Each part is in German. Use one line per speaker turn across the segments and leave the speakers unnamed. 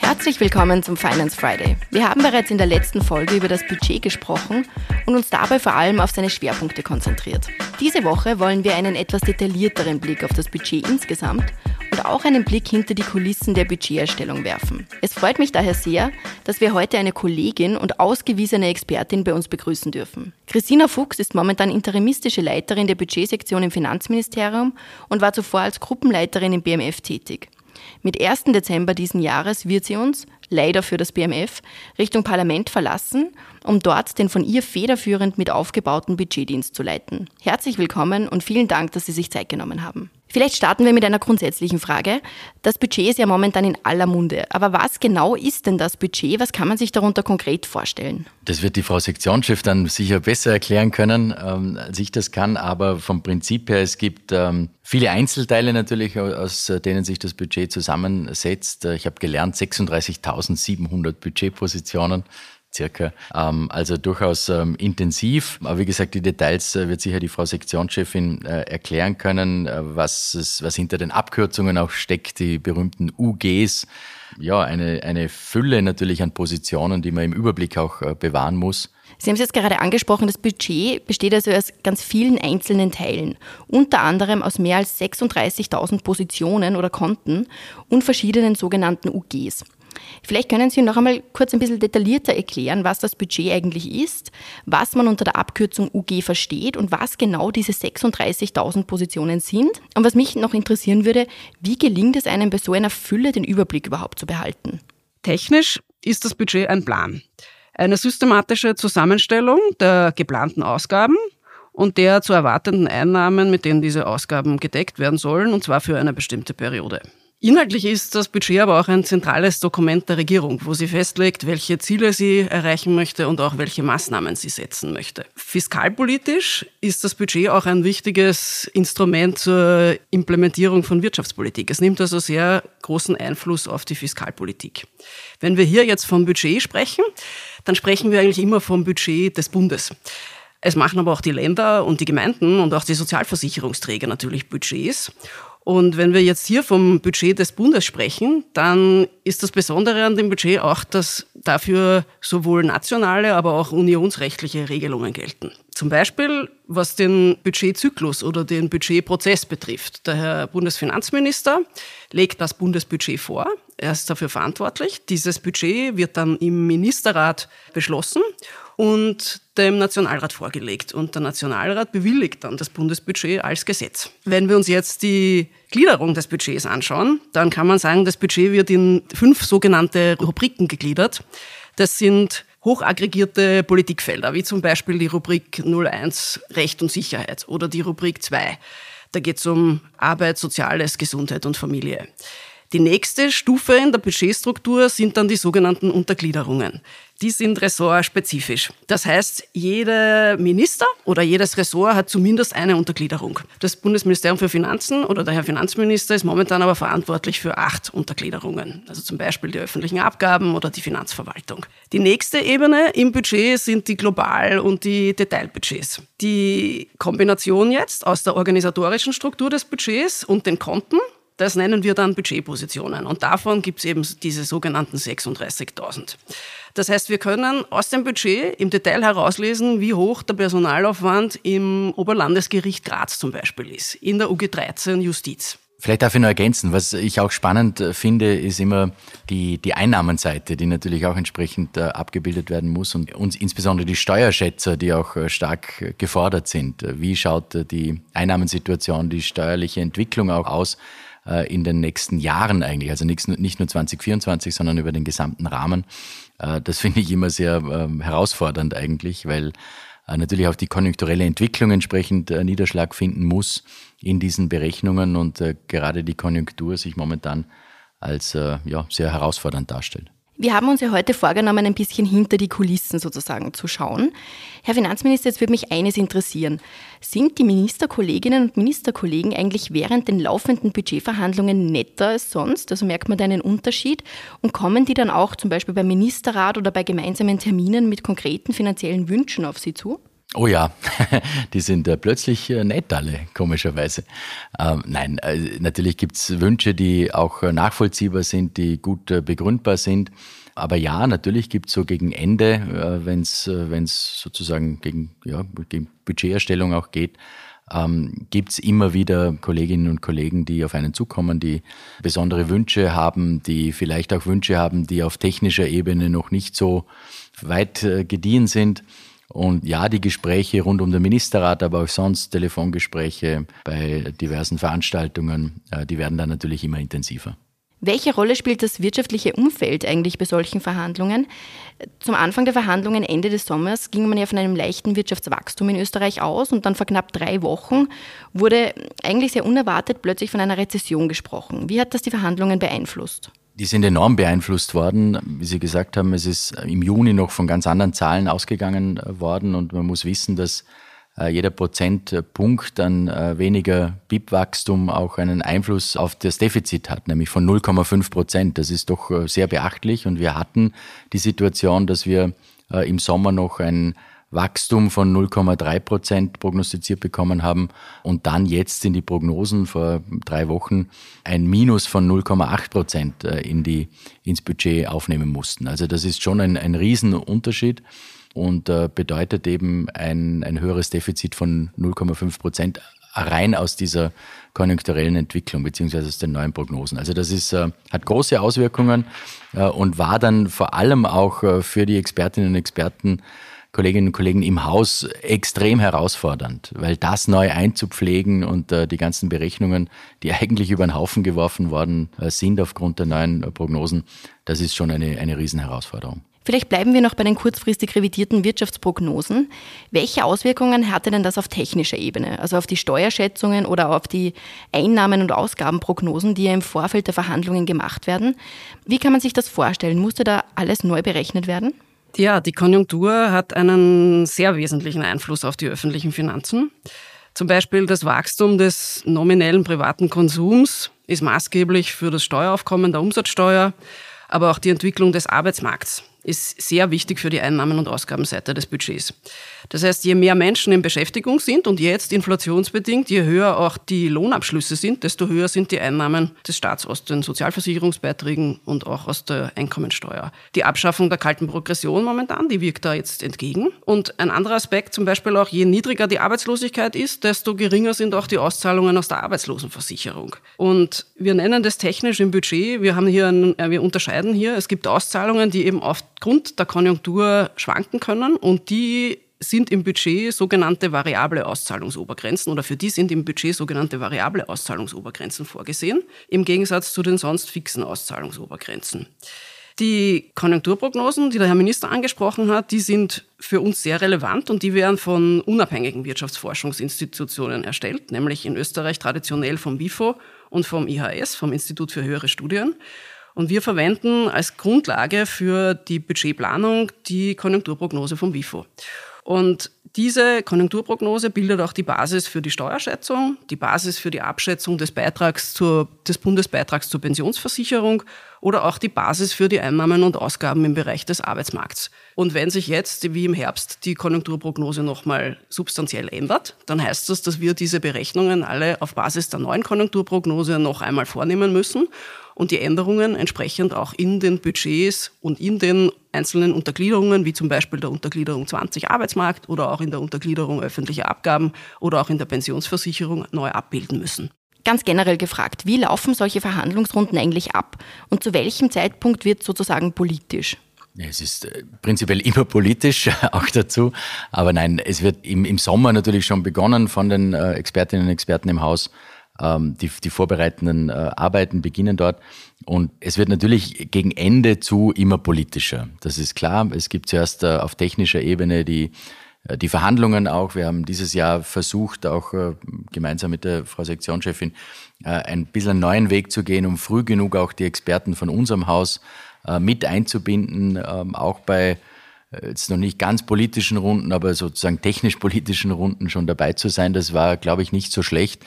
Herzlich willkommen zum Finance Friday. Wir haben bereits in der letzten Folge über das Budget gesprochen und uns dabei vor allem auf seine Schwerpunkte konzentriert. Diese Woche wollen wir einen etwas detaillierteren Blick auf das Budget insgesamt und auch einen Blick hinter die Kulissen der Budgeterstellung werfen. Es freut mich daher sehr, dass wir heute eine Kollegin und ausgewiesene Expertin bei uns begrüßen dürfen. Christina Fuchs ist momentan interimistische Leiterin der Budgetsektion im Finanzministerium und war zuvor als Gruppenleiterin im BMF tätig. Mit 1. Dezember diesen Jahres wird sie uns, leider für das BMF, Richtung Parlament verlassen, um dort den von ihr federführend mit aufgebauten Budgetdienst zu leiten. Herzlich willkommen und vielen Dank, dass Sie sich Zeit genommen haben. Vielleicht starten wir mit einer grundsätzlichen Frage. Das Budget ist ja momentan in aller Munde. Aber was genau ist denn das Budget? Was kann man sich darunter konkret vorstellen?
Das wird die Frau Sektionschef dann sicher besser erklären können, ähm, als ich das kann. Aber vom Prinzip her, es gibt ähm, viele Einzelteile natürlich, aus denen sich das Budget zusammensetzt. Ich habe gelernt, 36.700 Budgetpositionen circa. Ähm, also durchaus ähm, intensiv. Aber wie gesagt, die Details äh, wird sicher die Frau Sektionschefin äh, erklären können, äh, was, es, was hinter den Abkürzungen auch steckt, die berühmten UGs. Ja, eine, eine Fülle natürlich an Positionen, die man im Überblick auch bewahren muss.
Sie haben es jetzt gerade angesprochen, das Budget besteht also aus ganz vielen einzelnen Teilen, unter anderem aus mehr als 36.000 Positionen oder Konten und verschiedenen sogenannten UGs. Vielleicht können Sie noch einmal kurz ein bisschen detaillierter erklären, was das Budget eigentlich ist, was man unter der Abkürzung UG versteht und was genau diese 36.000 Positionen sind. Und was mich noch interessieren würde, wie gelingt es einem bei so einer Fülle den Überblick überhaupt zu behalten?
Technisch ist das Budget ein Plan. Eine systematische Zusammenstellung der geplanten Ausgaben und der zu erwartenden Einnahmen, mit denen diese Ausgaben gedeckt werden sollen, und zwar für eine bestimmte Periode. Inhaltlich ist das Budget aber auch ein zentrales Dokument der Regierung, wo sie festlegt, welche Ziele sie erreichen möchte und auch welche Maßnahmen sie setzen möchte. Fiskalpolitisch ist das Budget auch ein wichtiges Instrument zur Implementierung von Wirtschaftspolitik. Es nimmt also sehr großen Einfluss auf die Fiskalpolitik. Wenn wir hier jetzt vom Budget sprechen, dann sprechen wir eigentlich immer vom Budget des Bundes. Es machen aber auch die Länder und die Gemeinden und auch die Sozialversicherungsträger natürlich Budgets. Und wenn wir jetzt hier vom Budget des Bundes sprechen, dann ist das Besondere an dem Budget auch, dass dafür sowohl nationale, aber auch unionsrechtliche Regelungen gelten. Zum Beispiel, was den Budgetzyklus oder den Budgetprozess betrifft. Der Herr Bundesfinanzminister legt das Bundesbudget vor. Er ist dafür verantwortlich. Dieses Budget wird dann im Ministerrat beschlossen und dem Nationalrat vorgelegt. Und der Nationalrat bewilligt dann das Bundesbudget als Gesetz. Wenn wir uns jetzt die Gliederung des Budgets anschauen, dann kann man sagen, das Budget wird in fünf sogenannte Rubriken gegliedert. Das sind hochaggregierte Politikfelder, wie zum Beispiel die Rubrik 01 Recht und Sicherheit oder die Rubrik 2. Da geht es um Arbeit, Soziales, Gesundheit und Familie. Die nächste Stufe in der Budgetstruktur sind dann die sogenannten Untergliederungen die sind ressortspezifisch. Das heißt, jeder Minister oder jedes Ressort hat zumindest eine Untergliederung. Das Bundesministerium für Finanzen oder der Herr Finanzminister ist momentan aber verantwortlich für acht Untergliederungen. Also zum Beispiel die öffentlichen Abgaben oder die Finanzverwaltung. Die nächste Ebene im Budget sind die Global- und die Detailbudgets. Die Kombination jetzt aus der organisatorischen Struktur des Budgets und den Konten das nennen wir dann Budgetpositionen. Und davon gibt es eben diese sogenannten 36.000. Das heißt, wir können aus dem Budget im Detail herauslesen, wie hoch der Personalaufwand im Oberlandesgericht Graz zum Beispiel ist, in der UG 13 Justiz.
Vielleicht darf ich noch ergänzen, was ich auch spannend äh, finde, ist immer die, die Einnahmenseite, die natürlich auch entsprechend äh, abgebildet werden muss und uns insbesondere die Steuerschätzer, die auch äh, stark gefordert sind. Wie schaut die Einnahmensituation, die steuerliche Entwicklung auch aus? Äh, in den nächsten Jahren eigentlich, also nicht, nur 2024, sondern über den gesamten Rahmen. Äh, das finde ich immer sehr äh, herausfordernd eigentlich, weil äh, natürlich auch die konjunkturelle Entwicklung entsprechend Niederschlag finden muss in diesen Berechnungen und gerade die Konjunktur sich momentan als ja, sehr herausfordernd darstellt.
Wir haben uns ja heute vorgenommen, ein bisschen hinter die Kulissen sozusagen zu schauen. Herr Finanzminister, jetzt würde mich eines interessieren. Sind die Ministerkolleginnen und Ministerkollegen eigentlich während den laufenden Budgetverhandlungen netter als sonst? Also merkt man da einen Unterschied? Und kommen die dann auch zum Beispiel beim Ministerrat oder bei gemeinsamen Terminen mit konkreten finanziellen Wünschen auf Sie zu?
Oh ja, die sind äh, plötzlich äh, nett alle, komischerweise. Ähm, nein, äh, natürlich gibt's Wünsche, die auch äh, nachvollziehbar sind, die gut äh, begründbar sind. Aber ja, natürlich gibt's so gegen Ende, äh, wenn es wenn's sozusagen gegen, ja, gegen Budgeterstellung auch geht, ähm, gibt immer wieder Kolleginnen und Kollegen, die auf einen zukommen, die besondere Wünsche haben, die vielleicht auch Wünsche haben, die auf technischer Ebene noch nicht so weit äh, gediehen sind. Und ja, die Gespräche rund um den Ministerrat, aber auch sonst Telefongespräche bei diversen Veranstaltungen, äh, die werden dann natürlich immer intensiver.
Welche Rolle spielt das wirtschaftliche Umfeld eigentlich bei solchen Verhandlungen? Zum Anfang der Verhandlungen Ende des Sommers ging man ja von einem leichten Wirtschaftswachstum in Österreich aus und dann vor knapp drei Wochen wurde eigentlich sehr unerwartet plötzlich von einer Rezession gesprochen. Wie hat das die Verhandlungen beeinflusst?
Die sind enorm beeinflusst worden. Wie Sie gesagt haben, es ist im Juni noch von ganz anderen Zahlen ausgegangen worden und man muss wissen, dass äh, jeder Prozentpunkt an äh, weniger BIP-Wachstum auch einen Einfluss auf das Defizit hat, nämlich von 0,5 Prozent. Das ist doch äh, sehr beachtlich und wir hatten die Situation, dass wir im Sommer noch ein Wachstum von 0,3 Prozent prognostiziert bekommen haben und dann jetzt in die Prognosen vor drei Wochen ein Minus von 0,8 Prozent in die, ins Budget aufnehmen mussten. Also das ist schon ein, ein Riesenunterschied und äh, bedeutet eben ein, ein höheres Defizit von 0,5 Prozent rein aus dieser konjunkturellen Entwicklung beziehungsweise aus den neuen Prognosen. Also das ist, äh, hat große Auswirkungen äh, und war dann vor allem auch äh, für die Expertinnen und Experten, Kolleginnen und Kollegen im Haus extrem herausfordernd, weil das neu einzupflegen und äh, die ganzen Berechnungen, die eigentlich über den Haufen geworfen worden äh, sind aufgrund der neuen äh, Prognosen, das ist schon eine, eine Riesenherausforderung.
Vielleicht bleiben wir noch bei den kurzfristig revidierten Wirtschaftsprognosen. Welche Auswirkungen hatte denn das auf technischer Ebene, also auf die Steuerschätzungen oder auf die Einnahmen- und Ausgabenprognosen, die ja im Vorfeld der Verhandlungen gemacht werden? Wie kann man sich das vorstellen? Musste da alles neu berechnet werden?
Ja, die Konjunktur hat einen sehr wesentlichen Einfluss auf die öffentlichen Finanzen. Zum Beispiel das Wachstum des nominellen privaten Konsums ist maßgeblich für das Steueraufkommen der Umsatzsteuer, aber auch die Entwicklung des Arbeitsmarkts ist sehr wichtig für die Einnahmen- und Ausgabenseite des Budgets. Das heißt, je mehr Menschen in Beschäftigung sind und jetzt inflationsbedingt, je höher auch die Lohnabschlüsse sind, desto höher sind die Einnahmen des Staats aus den Sozialversicherungsbeiträgen und auch aus der Einkommensteuer. Die Abschaffung der kalten Progression momentan, die wirkt da jetzt entgegen. Und ein anderer Aspekt zum Beispiel auch, je niedriger die Arbeitslosigkeit ist, desto geringer sind auch die Auszahlungen aus der Arbeitslosenversicherung. Und wir nennen das technisch im Budget, wir haben hier, ein, äh, wir unterscheiden hier, es gibt Auszahlungen, die eben aufgrund der Konjunktur schwanken können und die sind im Budget sogenannte variable Auszahlungsobergrenzen oder für die sind im Budget sogenannte variable Auszahlungsobergrenzen vorgesehen, im Gegensatz zu den sonst fixen Auszahlungsobergrenzen. Die Konjunkturprognosen, die der Herr Minister angesprochen hat, die sind für uns sehr relevant und die werden von unabhängigen Wirtschaftsforschungsinstitutionen erstellt, nämlich in Österreich traditionell vom WIFO und vom IHS, vom Institut für höhere Studien. Und wir verwenden als Grundlage für die Budgetplanung die Konjunkturprognose vom WIFO. Und diese Konjunkturprognose bildet auch die Basis für die Steuerschätzung, die Basis für die Abschätzung des Beitrags zur, des Bundesbeitrags zur Pensionsversicherung oder auch die Basis für die Einnahmen und Ausgaben im Bereich des Arbeitsmarkts. Und wenn sich jetzt, wie im Herbst, die Konjunkturprognose nochmal substanziell ändert, dann heißt das, dass wir diese Berechnungen alle auf Basis der neuen Konjunkturprognose noch einmal vornehmen müssen und die Änderungen entsprechend auch in den Budgets und in den einzelnen Untergliederungen, wie zum Beispiel der Untergliederung 20 Arbeitsmarkt oder auch in der Untergliederung öffentliche Abgaben oder auch in der Pensionsversicherung neu abbilden müssen.
Ganz generell gefragt, wie laufen solche Verhandlungsrunden eigentlich ab und zu welchem Zeitpunkt wird sozusagen politisch?
Es ist äh, prinzipiell immer politisch, auch dazu. Aber nein, es wird im, im Sommer natürlich schon begonnen von den äh, Expertinnen und Experten im Haus ähm, die, die vorbereitenden äh, Arbeiten beginnen dort. Und es wird natürlich gegen Ende zu immer politischer. Das ist klar. Es gibt zuerst äh, auf technischer Ebene die, äh, die Verhandlungen auch. Wir haben dieses Jahr versucht, auch gemeinsam mit der Frau Sektionschefin, ein bisschen einen neuen Weg zu gehen, um früh genug auch die Experten von unserem Haus mit einzubinden, ähm, auch bei jetzt noch nicht ganz politischen Runden, aber sozusagen technisch-politischen Runden schon dabei zu sein. Das war, glaube ich, nicht so schlecht.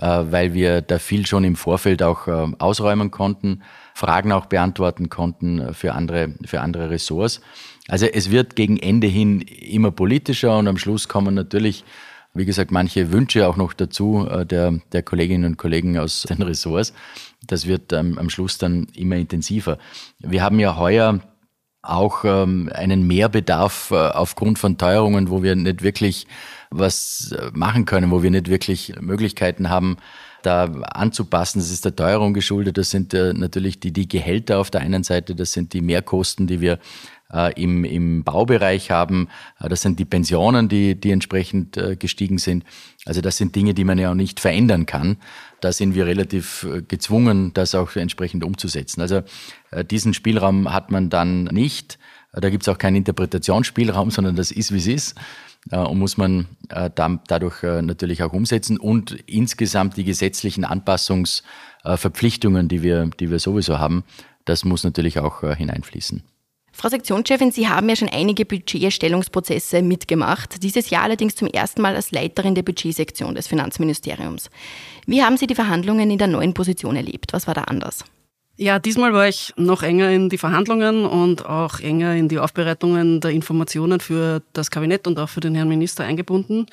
Äh, weil wir da viel schon im Vorfeld auch äh, ausräumen konnten, Fragen auch beantworten konnten äh, für andere, für andere Ressorts. Also es wird gegen Ende hin immer politischer und am Schluss kommen natürlich, wie gesagt, manche Wünsche auch noch dazu der, der Kolleginnen und Kollegen aus den Ressorts. Das wird ähm, am Schluss dann immer intensiver. Wir haben ja heuer auch ähm, einen Mehrbedarf äh, aufgrund von Teuerungen, wo wir nicht wirklich was äh, machen können, wo wir nicht wirklich Möglichkeiten haben, da anzupassen. Das ist der Teuerung geschuldet. Das sind äh, natürlich die, die Gehälter auf der einen Seite, das sind die Mehrkosten, die wir im, im Baubereich haben. Äh, das sind die Pensionen, die, die entsprechend äh, gestiegen sind. Also das sind Dinge, die man ja auch nicht verändern kann. Da sind wir relativ äh, gezwungen, das auch entsprechend umzusetzen. Also äh, diesen Spielraum hat man dann nicht. Da gibt es auch keinen Interpretationsspielraum, sondern das ist, wie es ist. Und muss man dadurch natürlich auch umsetzen. Und insgesamt die gesetzlichen Anpassungsverpflichtungen, die wir, die wir sowieso haben, das muss natürlich auch hineinfließen.
Frau Sektionschefin, Sie haben ja schon einige Budgeterstellungsprozesse mitgemacht, dieses Jahr allerdings zum ersten Mal als Leiterin der Budgetsektion des Finanzministeriums. Wie haben Sie die Verhandlungen in der neuen Position erlebt? Was war da anders?
Ja, diesmal war ich noch enger in die Verhandlungen und auch enger in die Aufbereitungen der Informationen für das Kabinett und auch für den Herrn Minister eingebunden.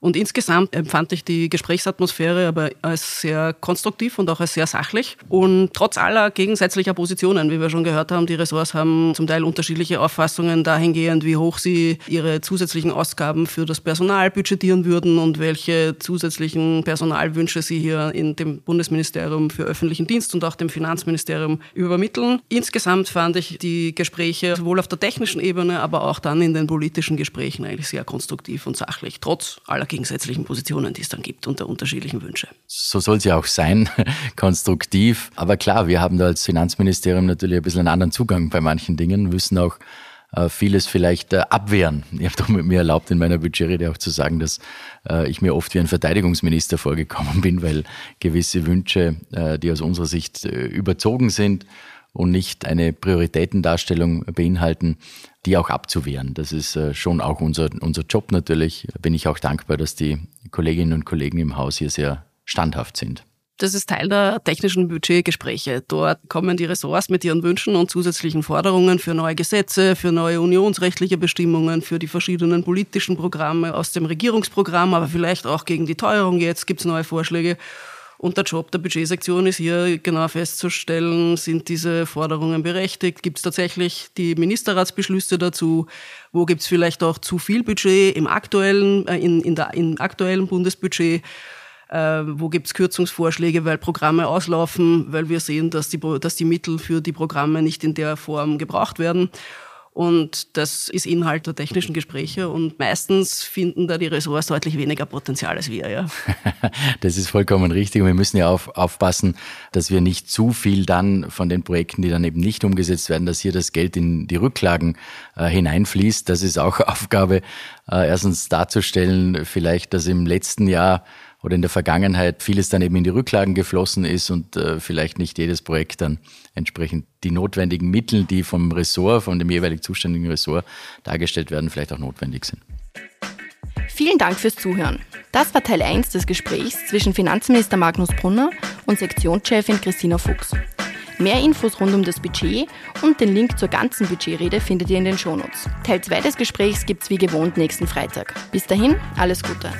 Und insgesamt empfand ich die Gesprächsatmosphäre aber als sehr konstruktiv und auch als sehr sachlich. Und trotz aller gegensätzlicher Positionen, wie wir schon gehört haben, die Ressorts haben zum Teil unterschiedliche Auffassungen dahingehend, wie hoch sie ihre zusätzlichen Ausgaben für das Personal budgetieren würden und welche zusätzlichen Personalwünsche sie hier in dem Bundesministerium für öffentlichen Dienst und auch dem Finanzministerium übermitteln. Insgesamt fand ich die Gespräche sowohl auf der technischen Ebene, aber auch dann in den politischen Gesprächen eigentlich sehr konstruktiv und sachlich, trotz aller gegensätzlichen Positionen, die es dann gibt und der unterschiedlichen Wünsche.
So soll es ja auch sein, konstruktiv. Aber klar, wir haben da als Finanzministerium natürlich ein bisschen einen anderen Zugang bei manchen Dingen, müssen auch äh, vieles vielleicht äh, abwehren. Ich habe doch mit mir erlaubt, in meiner Budgetrede auch zu sagen, dass äh, ich mir oft wie ein Verteidigungsminister vorgekommen bin, weil gewisse Wünsche, die aus unserer Sicht überzogen sind, und nicht eine Prioritätendarstellung beinhalten, die auch abzuwehren. Das ist äh, schon auch unser, unser Job natürlich. Bin ich auch dankbar, dass die Kolleginnen und Kollegen im Haus hier sehr standhaft sind.
Das ist Teil der technischen Budgetgespräche. Dort kommen die Ressorts mit ihren Wünschen und zusätzlichen Forderungen für neue Gesetze, für neue unionsrechtliche Bestimmungen, für die verschiedenen politischen Programme aus dem Regierungsprogramm, aber vielleicht auch gegen die Teuerung jetzt gibt es neue Vorschläge. Und der Job der Budgetsektion ist hier genau festzustellen, sind diese Forderungen berechtigt? Gibt es tatsächlich die Ministerratsbeschlüsse dazu? Wo gibt es vielleicht auch zu viel Budget im aktuellen, äh, in, in der, im aktuellen Bundesbudget? Äh, wo gibt es Kürzungsvorschläge, weil Programme auslaufen, weil wir sehen, dass die, dass die Mittel für die Programme nicht in der Form gebraucht werden. Und das ist Inhalt der technischen Gespräche und meistens finden da die Ressorts deutlich weniger Potenzial als wir, ja.
das ist vollkommen richtig und wir müssen ja auf, aufpassen, dass wir nicht zu viel dann von den Projekten, die dann eben nicht umgesetzt werden, dass hier das Geld in die Rücklagen äh, hineinfließt. Das ist auch Aufgabe, äh, erstens darzustellen, vielleicht, dass im letzten Jahr oder in der Vergangenheit vieles dann eben in die Rücklagen geflossen ist und äh, vielleicht nicht jedes Projekt dann entsprechend die notwendigen Mittel, die vom Ressort, von dem jeweilig zuständigen Ressort dargestellt werden, vielleicht auch notwendig sind.
Vielen Dank fürs Zuhören. Das war Teil 1 des Gesprächs zwischen Finanzminister Magnus Brunner und Sektionschefin Christina Fuchs. Mehr Infos rund um das Budget und den Link zur ganzen Budgetrede findet ihr in den Shownotes. Teil 2 des Gesprächs gibt's wie gewohnt nächsten Freitag. Bis dahin, alles Gute.